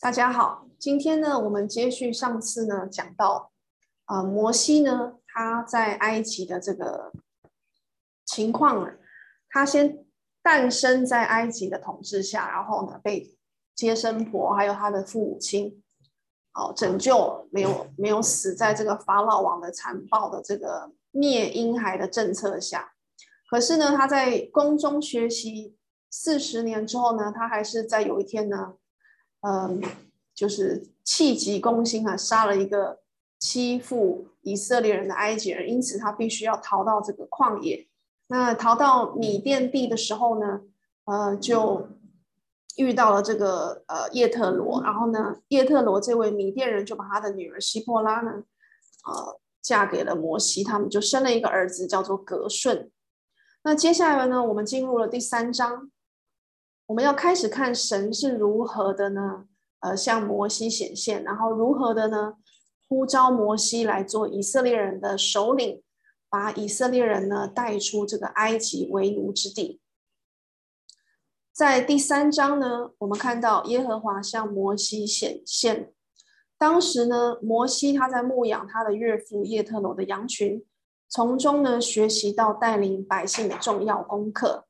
大家好，今天呢，我们接续上次呢讲到，啊、摩西呢，他在埃及的这个情况，他先诞生在埃及的统治下，然后呢，被接生婆还有他的父母亲，哦，拯救，没有没有死在这个法老王的残暴的这个灭婴孩的政策下。可是呢，他在宫中学习四十年之后呢，他还是在有一天呢。嗯，就是气急攻心啊，杀了一个欺负以色列人的埃及人，因此他必须要逃到这个旷野。那逃到米甸地的时候呢，呃，就遇到了这个呃叶特罗，然后呢，叶特罗这位米甸人就把他的女儿西波拉呢，呃，嫁给了摩西，他们就生了一个儿子，叫做革顺。那接下来呢，我们进入了第三章。我们要开始看神是如何的呢？呃，向摩西显现，然后如何的呢？呼召摩西来做以色列人的首领，把以色列人呢带出这个埃及为奴之地。在第三章呢，我们看到耶和华向摩西显现。当时呢，摩西他在牧养他的岳父叶特罗的羊群，从中呢学习到带领百姓的重要功课。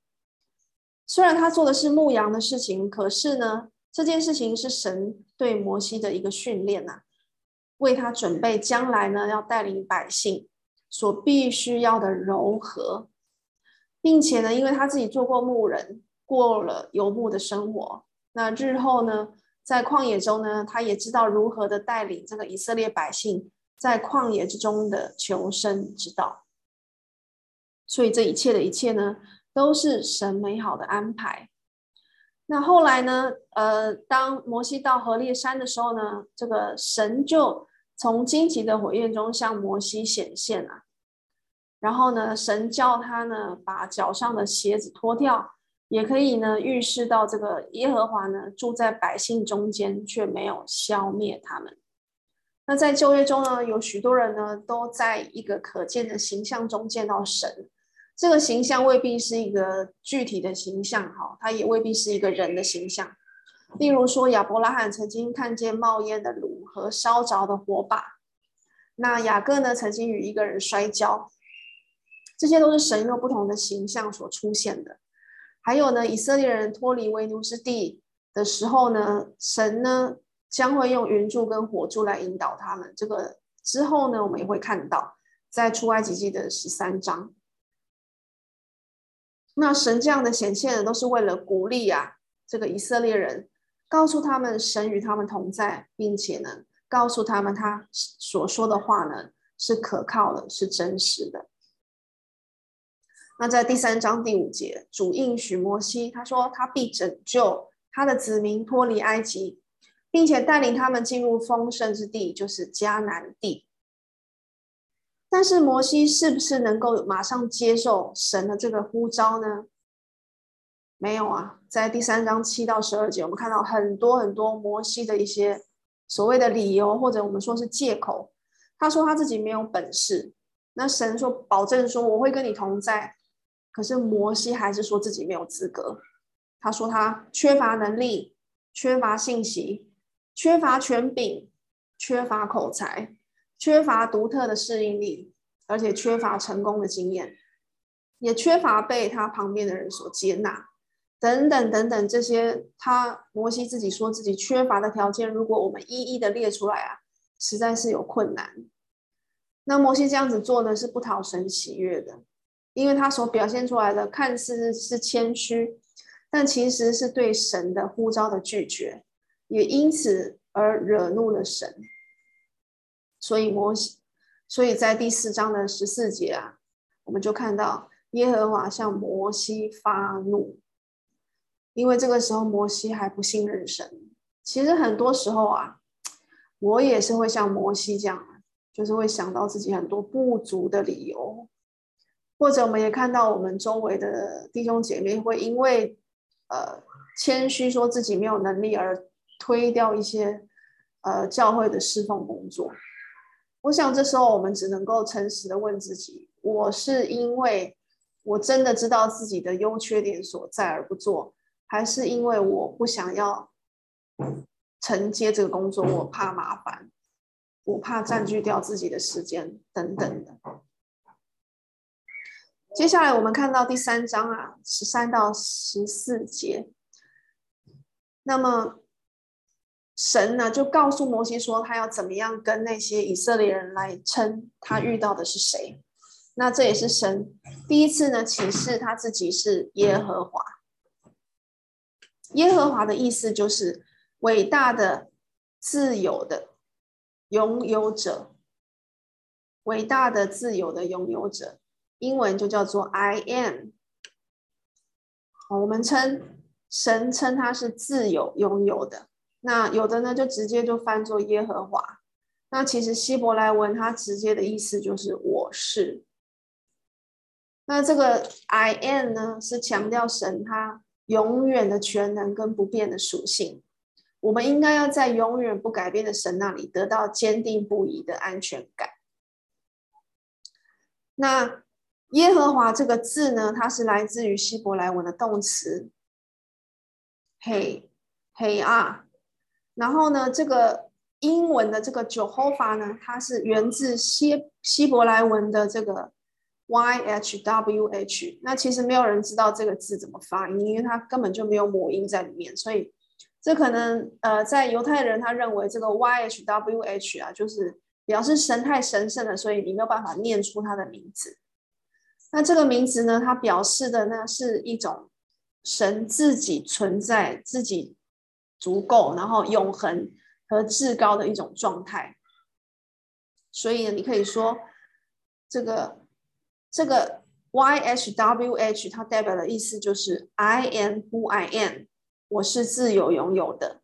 虽然他做的是牧羊的事情，可是呢，这件事情是神对摩西的一个训练呐、啊，为他准备将来呢要带领百姓所必须要的柔和，并且呢，因为他自己做过牧人，过了游牧的生活，那日后呢，在旷野中呢，他也知道如何的带领这个以色列百姓在旷野之中的求生之道，所以这一切的一切呢。都是神美好的安排。那后来呢？呃，当摩西到何烈山的时候呢，这个神就从荆棘的火焰中向摩西显现了。然后呢，神叫他呢把脚上的鞋子脱掉，也可以呢预示到这个耶和华呢住在百姓中间，却没有消灭他们。那在旧约中呢，有许多人呢都在一个可见的形象中见到神。这个形象未必是一个具体的形象，哈，它也未必是一个人的形象。例如说，亚伯拉罕曾经看见冒烟的炉和烧着的火把，那雅各呢曾经与一个人摔跤，这些都是神用不同的形象所出现的。还有呢，以色列人脱离为奴之地的时候呢，神呢将会用云柱跟火柱来引导他们。这个之后呢，我们也会看到在出埃及记的十三章。那神这样的显现呢，都是为了鼓励啊，这个以色列人，告诉他们神与他们同在，并且呢，告诉他们他所说的话呢是可靠的，是真实的。那在第三章第五节，主应许摩西，他说他必拯救他的子民脱离埃及，并且带领他们进入丰盛之地，就是迦南地。但是摩西是不是能够马上接受神的这个呼召呢？没有啊，在第三章七到十二节，我们看到很多很多摩西的一些所谓的理由，或者我们说是借口。他说他自己没有本事，那神说保证说我会跟你同在，可是摩西还是说自己没有资格。他说他缺乏能力，缺乏信息，缺乏权柄，缺乏口才。缺乏独特的适应力，而且缺乏成功的经验，也缺乏被他旁边的人所接纳，等等等等，这些他摩西自己说自己缺乏的条件，如果我们一一的列出来啊，实在是有困难。那摩西这样子做呢，是不讨神喜悦的，因为他所表现出来的看似是谦虚，但其实是对神的呼召的拒绝，也因此而惹怒了神。所以摩西，所以在第四章的十四节啊，我们就看到耶和华向摩西发怒，因为这个时候摩西还不信任神。其实很多时候啊，我也是会像摩西这样，就是会想到自己很多不足的理由，或者我们也看到我们周围的弟兄姐妹会因为呃谦虚说自己没有能力而推掉一些呃教会的侍奉工作。我想这时候我们只能够诚实的问自己：我是因为我真的知道自己的优缺点所在而不做，还是因为我不想要承接这个工作，我怕麻烦，我怕占据掉自己的时间等等的。接下来我们看到第三章啊，十三到十四节。那么神呢，就告诉摩西说，他要怎么样跟那些以色列人来称他遇到的是谁。那这也是神第一次呢启示他自己是耶和华。耶和华的意思就是伟大的、自由的拥有者。伟大的、自由的拥有者。英文就叫做 I am。我们称神称他是自由拥有的，那有的呢就直接就翻作耶和华。那其实希伯来文它直接的意思就是我是。那这个 I am 呢是强调神他永远的全能跟不变的属性。我们应该要在永远不改变的神那里得到坚定不移的安全感。那耶和华这个字呢，它是来自于希伯来文的动词，嘿，嘿啊。然后呢，这个英文的这个 Jehovah 呢，它是源自希希伯来文的这个 Y H W H。那其实没有人知道这个字怎么发音，因为它根本就没有母音在里面，所以这可能呃，在犹太人他认为这个 Y H W H 啊，就是表示神太神圣了，所以你没有办法念出它的名字。那这个名词呢，它表示的呢是一种神自己存在、自己足够，然后永恒和至高的一种状态。所以呢，你可以说这个这个 Y H W H 它代表的意思就是 I am who I am，我是自由拥有的。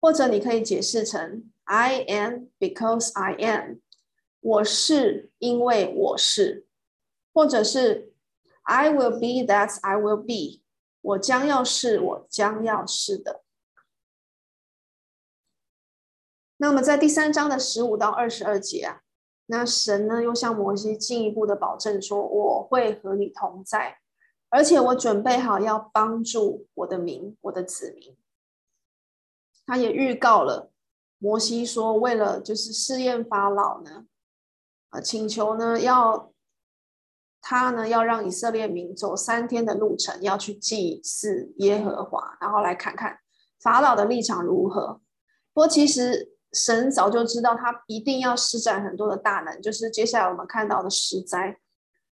或者你可以解释成 I am because I am，我是因为我是。或者是 I will be that I will be，我将要是我将要是的。那么在第三章的十五到二十二节啊，那神呢又向摩西进一步的保证说：“我会和你同在，而且我准备好要帮助我的民，我的子民。”他也预告了摩西说：“为了就是试验法老呢，啊，请求呢要。”他呢要让以色列民走三天的路程，要去祭祀耶和华，然后来看看法老的立场如何。不过其实神早就知道，他一定要施展很多的大能，就是接下来我们看到的十灾。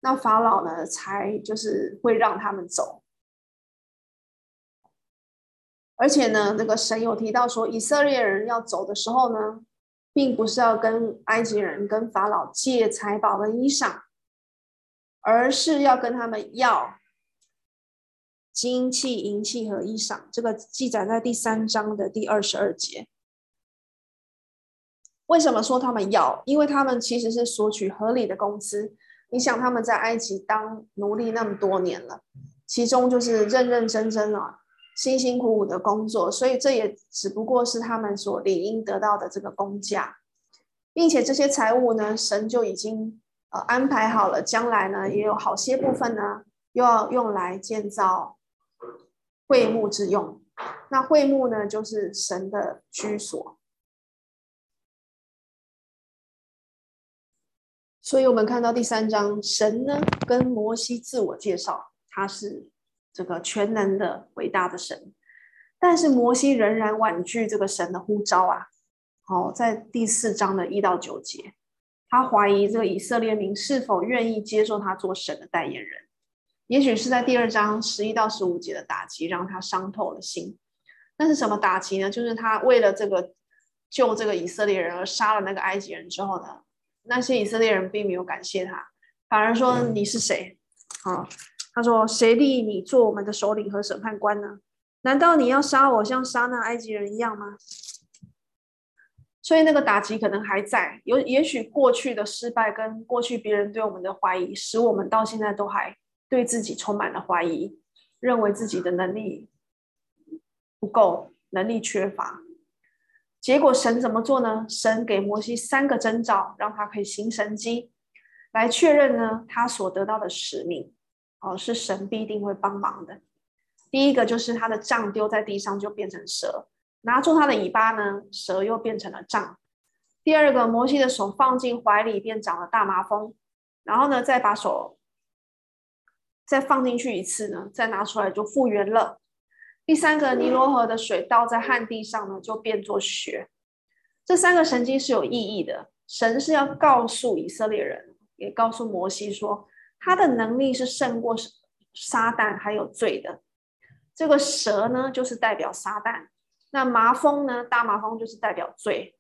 那法老呢，才就是会让他们走。而且呢，那个神有提到说，以色列人要走的时候呢，并不是要跟埃及人、跟法老借财宝的衣裳。而是要跟他们要金器、银器和衣裳，这个记载在第三章的第二十二节。为什么说他们要？因为他们其实是索取合理的工资。你想，他们在埃及当奴隶那么多年了，其中就是认认真真啊，辛辛苦苦的工作，所以这也只不过是他们所理应得到的这个工价，并且这些财物呢，神就已经。呃，安排好了，将来呢也有好些部分呢，又要用来建造会幕之用。那会幕呢，就是神的居所。所以，我们看到第三章，神呢跟摩西自我介绍，他是这个全能的伟大的神。但是，摩西仍然婉拒这个神的呼召啊。好，在第四章的一到九节。他怀疑这个以色列民是否愿意接受他做神的代言人，也许是在第二章十一到十五节的打击让他伤透了心。那是什么打击呢？就是他为了这个救这个以色列人而杀了那个埃及人之后呢，那些以色列人并没有感谢他，反而说，你是谁？啊，他说，谁立你做我们的首领和审判官呢？难道你要杀我像杀那埃及人一样吗？所以那个打击可能还在，有也许过去的失败跟过去别人对我们的怀疑，使我们到现在都还对自己充满了怀疑，认为自己的能力不够，能力缺乏。结果神怎么做呢？神给摩西三个征兆，让他可以行神迹，来确认呢他所得到的使命。哦，是神必定会帮忙的。第一个就是他的杖丢在地上就变成蛇。拿住他的尾巴呢，蛇又变成了杖。第二个，摩西的手放进怀里，便长了大麻风。然后呢，再把手再放进去一次呢，再拿出来就复原了。第三个，尼罗河的水倒在旱地上呢，就变作血。这三个神迹是有意义的，神是要告诉以色列人，也告诉摩西说，他的能力是胜过撒旦还有罪的。这个蛇呢，就是代表撒旦；那麻风呢，大麻风就是代表罪。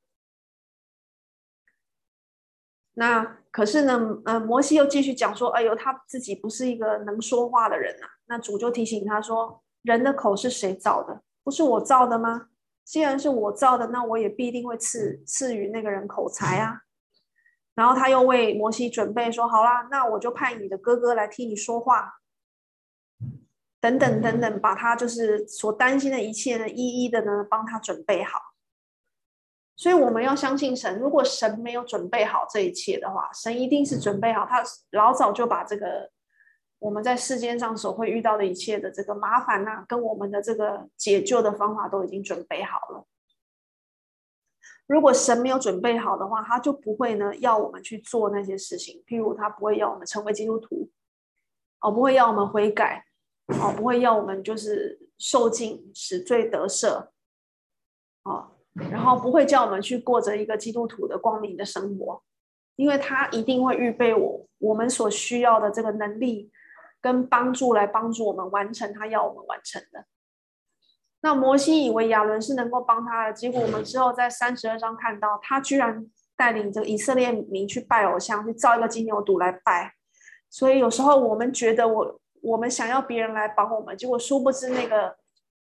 那可是呢，呃，摩西又继续讲说：“哎呦，他自己不是一个能说话的人呐、啊。”那主就提醒他说：“人的口是谁造的？不是我造的吗？既然是我造的，那我也必定会赐赐予那个人口才啊。”然后他又为摩西准备说：“好啦，那我就派你的哥哥来替你说话。”等等等等，把他就是所担心的一切呢，一一的呢帮他准备好。所以我们要相信神。如果神没有准备好这一切的话，神一定是准备好，他老早就把这个我们在世间上所会遇到的一切的这个麻烦呐，跟我们的这个解救的方法都已经准备好了。如果神没有准备好的话，他就不会呢要我们去做那些事情。譬如他不会要我们成为基督徒，哦，不会要我们悔改，哦，不会要我们就是受尽使罪得赦，哦。然后不会叫我们去过着一个基督徒的光明的生活，因为他一定会预备我我们所需要的这个能力跟帮助来帮助我们完成他要我们完成的。那摩西以为亚伦是能够帮他的，结果我们之后在三十二章看到，他居然带领着以色列民去拜偶像，去造一个金牛犊来拜。所以有时候我们觉得我我们想要别人来帮我们，结果殊不知那个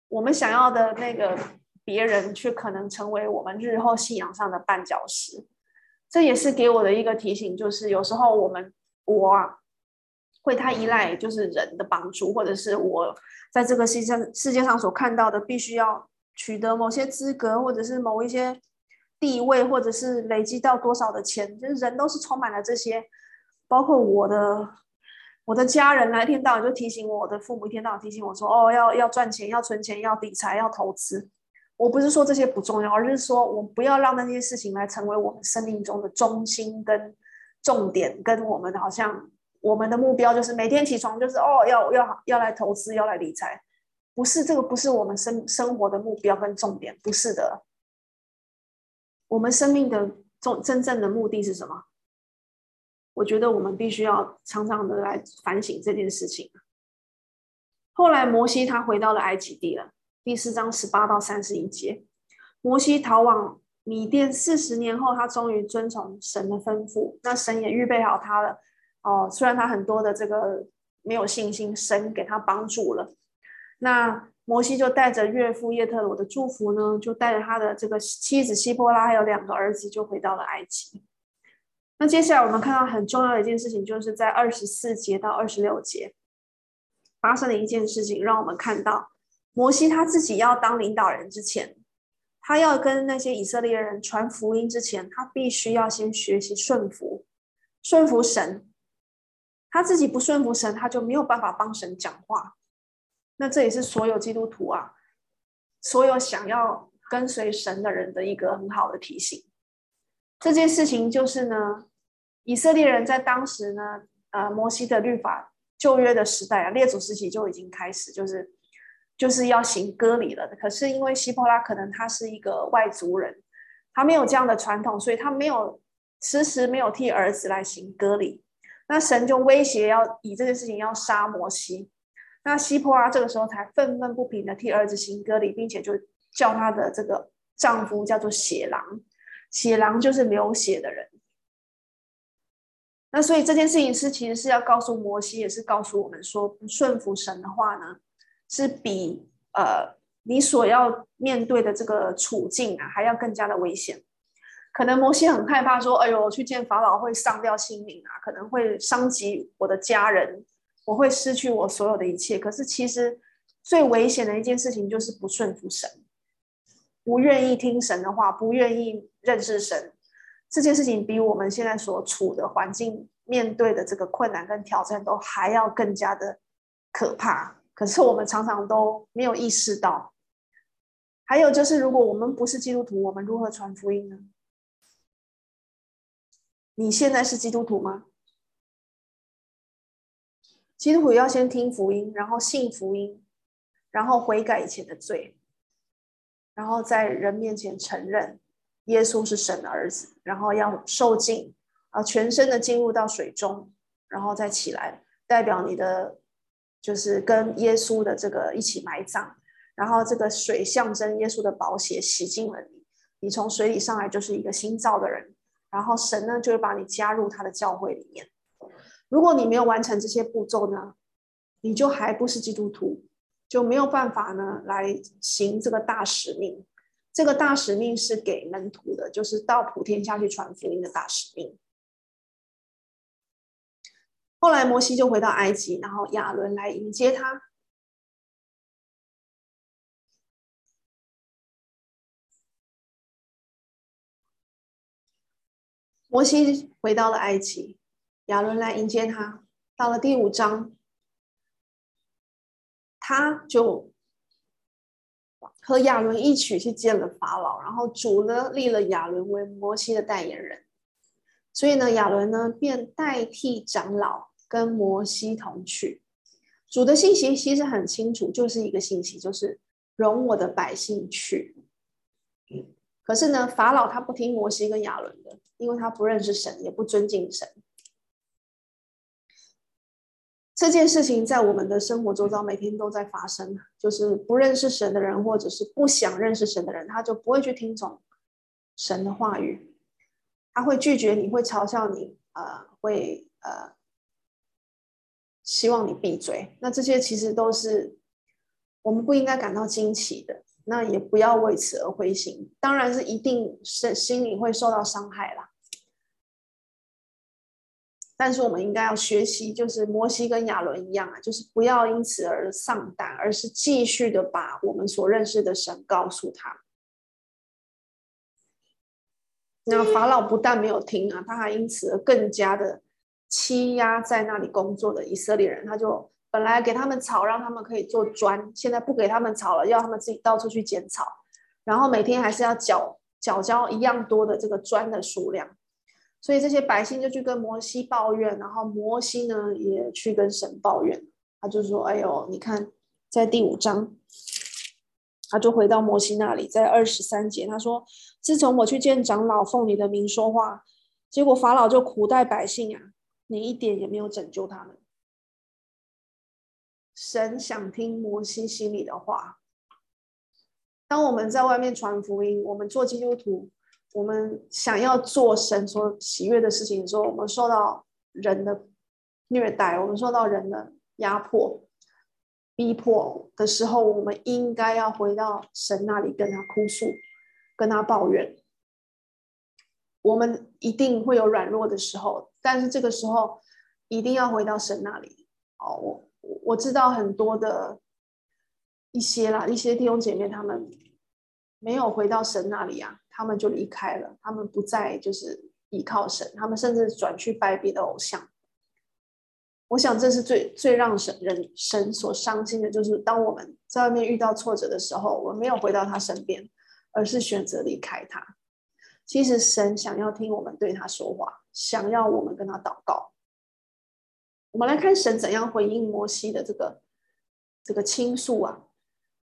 我们想要的那个。别人却可能成为我们日后信仰上的绊脚石，这也是给我的一个提醒，就是有时候我们我啊，会太依赖就是人的帮助，或者是我在这个世界世界上所看到的，必须要取得某些资格，或者是某一些地位，或者是累积到多少的钱，就是人都是充满了这些，包括我的我的家人来天到晚就提醒我，我的父母一天到晚提醒我说，哦，要要赚钱，要存钱，要理财，要投资。我不是说这些不重要，而是说我不要让那些事情来成为我们生命中的中心跟重点，跟我们好像我们的目标就是每天起床就是哦，要要要来投资，要来理财，不是这个，不是我们生生活的目标跟重点，不是的。我们生命的重真正的目的是什么？我觉得我们必须要常常的来反省这件事情。后来摩西他回到了埃及地了。第四章十八到三十一节，摩西逃往米甸四十年后，他终于遵从神的吩咐。那神也预备好他了。哦，虽然他很多的这个没有信心，神给他帮助了。那摩西就带着岳父叶特罗的祝福呢，就带着他的这个妻子西波拉，还有两个儿子，就回到了埃及。那接下来我们看到很重要的一件事情，就是在二十四节到二十六节发生的一件事情，让我们看到。摩西他自己要当领导人之前，他要跟那些以色列人传福音之前，他必须要先学习顺服，顺服神。他自己不顺服神，他就没有办法帮神讲话。那这也是所有基督徒啊，所有想要跟随神的人的一个很好的提醒。这件事情就是呢，以色列人在当时呢，呃，摩西的律法旧约的时代啊，列祖时期就已经开始，就是。就是要行割礼了，可是因为希波拉可能他是一个外族人，他没有这样的传统，所以他没有迟迟没有替儿子来行割礼。那神就威胁要以这件事情要杀摩西。那西坡啊这个时候才愤愤不平的替儿子行割礼，并且就叫他的这个丈夫叫做血狼，血狼就是流血的人。那所以这件事情是其实是要告诉摩西，也是告诉我们说，不顺服神的话呢，是比呃你所要面对的这个处境啊还要更加的危险。可能摩西很害怕说：“哎呦，我去见法老会丧掉性命啊，可能会伤及我的家人，我会失去我所有的一切。”可是其实最危险的一件事情就是不顺服神，不愿意听神的话，不愿意认识神。这件事情比我们现在所处的环境面对的这个困难跟挑战都还要更加的可怕。可是我们常常都没有意识到，还有就是，如果我们不是基督徒，我们如何传福音呢？你现在是基督徒吗？基督徒要先听福音，然后信福音，然后悔改以前的罪，然后在人面前承认耶稣是神的儿子，然后要受浸啊，全身的进入到水中，然后再起来，代表你的就是跟耶稣的这个一起埋葬。然后这个水象征耶稣的宝血洗净了你，你从水里上来就是一个新造的人。然后神呢就会把你加入他的教会里面。如果你没有完成这些步骤呢，你就还不是基督徒，就没有办法呢来行这个大使命。这个大使命是给门徒的，就是到普天下去传福音的大使命。后来摩西就回到埃及，然后亚伦来迎接他。摩西回到了埃及，亚伦来迎接他。到了第五章，他就和亚伦一起去见了法老，然后主呢立了亚伦为摩西的代言人，所以呢，亚伦呢便代替长老跟摩西同去。主的信息其实很清楚，就是一个信息，就是容我的百姓去。可是呢，法老他不听摩西跟亚伦的，因为他不认识神，也不尊敬神。这件事情在我们的生活周遭每天都在发生，就是不认识神的人，或者是不想认识神的人，他就不会去听从神的话语，他会拒绝你，会嘲笑你，呃，会呃，希望你闭嘴。那这些其实都是我们不应该感到惊奇的。那也不要为此而灰心，当然是一定是心里会受到伤害啦。但是我们应该要学习，就是摩西跟亚伦一样啊，就是不要因此而丧胆，而是继续的把我们所认识的神告诉他。那法老不但没有听啊，他还因此而更加的欺压在那里工作的以色列人，他就。本来给他们草，让他们可以做砖，现在不给他们草了，要他们自己到处去捡草，然后每天还是要缴缴交一样多的这个砖的数量，所以这些百姓就去跟摩西抱怨，然后摩西呢也去跟神抱怨，他就说：“哎呦，你看，在第五章，他就回到摩西那里，在二十三节，他说：自从我去见长老，奉你的名说话，结果法老就苦待百姓啊，你一点也没有拯救他们。”神想听摩西心里的话。当我们在外面传福音，我们做基督徒，我们想要做神所喜悦的事情的时候，我们受到人的虐待，我们受到人的压迫、逼迫的时候，我们应该要回到神那里跟他哭诉，跟他抱怨。我们一定会有软弱的时候，但是这个时候一定要回到神那里。哦，我。我知道很多的一些啦，一些弟兄姐妹他们没有回到神那里啊，他们就离开了，他们不再就是依靠神，他们甚至转去拜别的偶像。我想这是最最让神人神所伤心的，就是当我们在外面遇到挫折的时候，我们没有回到他身边，而是选择离开他。其实神想要听我们对他说话，想要我们跟他祷告。我们来看神怎样回应摩西的这个这个倾诉啊。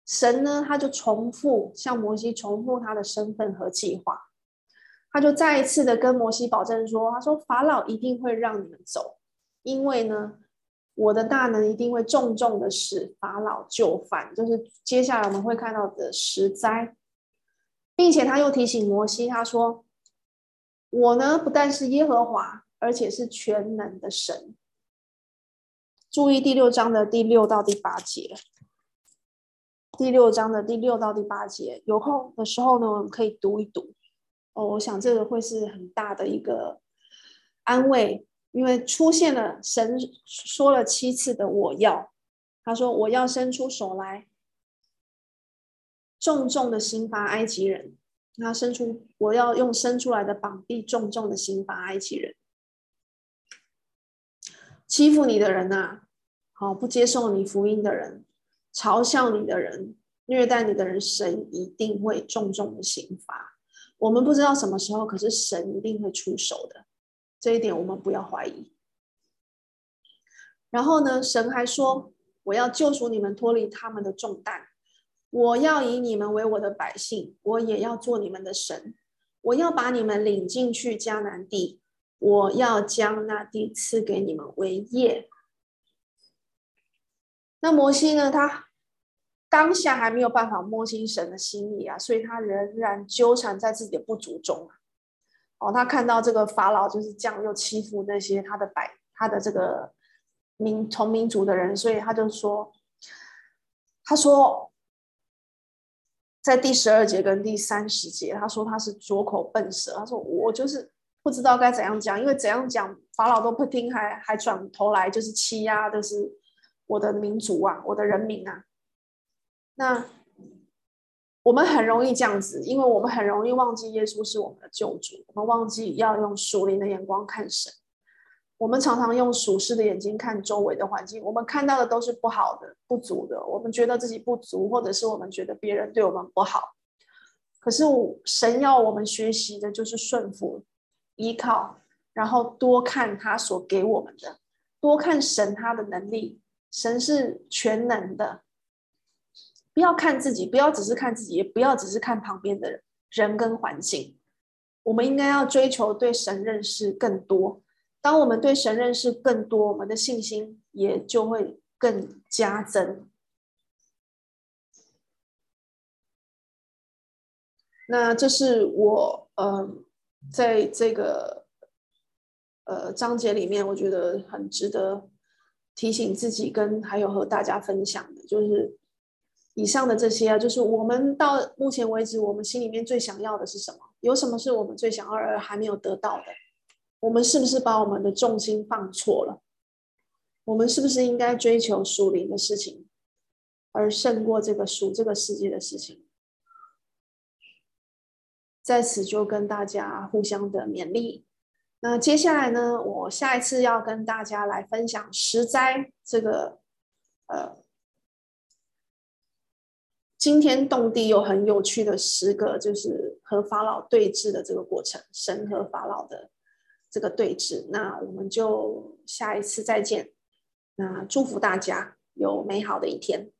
神呢，他就重复向摩西重复他的身份和计划，他就再一次的跟摩西保证说：“他说法老一定会让你们走，因为呢，我的大能一定会重重的使法老就范，就是接下来我们会看到的十灾，并且他又提醒摩西，他说：我呢，不但是耶和华，而且是全能的神。”注意第六章的第六到第八节。第六章的第六到第八节，有空的时候呢，我们可以读一读。哦，我想这个会是很大的一个安慰，因为出现了神说了七次的“我要”，他说：“我要伸出手来，重重的刑罚埃及人。”他伸出，我要用伸出来的膀臂，重重的刑罚埃及人。欺负你的人呐、啊，好不接受你福音的人，嘲笑你的人，虐待你的人，神一定会重重的刑罚。我们不知道什么时候，可是神一定会出手的，这一点我们不要怀疑。然后呢，神还说：“我要救赎你们，脱离他们的重担。我要以你们为我的百姓，我也要做你们的神。我要把你们领进去迦南地，我要将那地赐给你们为业。”那摩西呢？他当下还没有办法摸清神的心意啊，所以他仍然纠缠在自己的不足中啊。哦，他看到这个法老就是这样又欺负那些他的百他的这个民同民族的人，所以他就说，他说在第十二节跟第三十节，他说他是拙口笨舌，他说我就是不知道该怎样讲，因为怎样讲法老都不听，还还转头来就是欺压，就是。我的民族啊，我的人民啊，那我们很容易这样子，因为我们很容易忘记耶稣是我们的救主，我们忘记要用属灵的眼光看神。我们常常用属世的眼睛看周围的环境，我们看到的都是不好的、不足的，我们觉得自己不足，或者是我们觉得别人对我们不好。可是神要我们学习的就是顺服、依靠，然后多看他所给我们的，多看神他的能力。神是全能的，不要看自己，不要只是看自己，也不要只是看旁边的人，人跟环境。我们应该要追求对神认识更多。当我们对神认识更多，我们的信心也就会更加增。那这是我呃，在这个呃章节里面，我觉得很值得。提醒自己跟还有和大家分享的，就是以上的这些啊，就是我们到目前为止，我们心里面最想要的是什么？有什么是我们最想要而还没有得到的？我们是不是把我们的重心放错了？我们是不是应该追求属灵的事情，而胜过这个属这个世界的事情？在此就跟大家互相的勉励。那接下来呢，我下一次要跟大家来分享十灾这个，呃，惊天动地又很有趣的十个，就是和法老对峙的这个过程，神和法老的这个对峙。那我们就下一次再见。那祝福大家有美好的一天。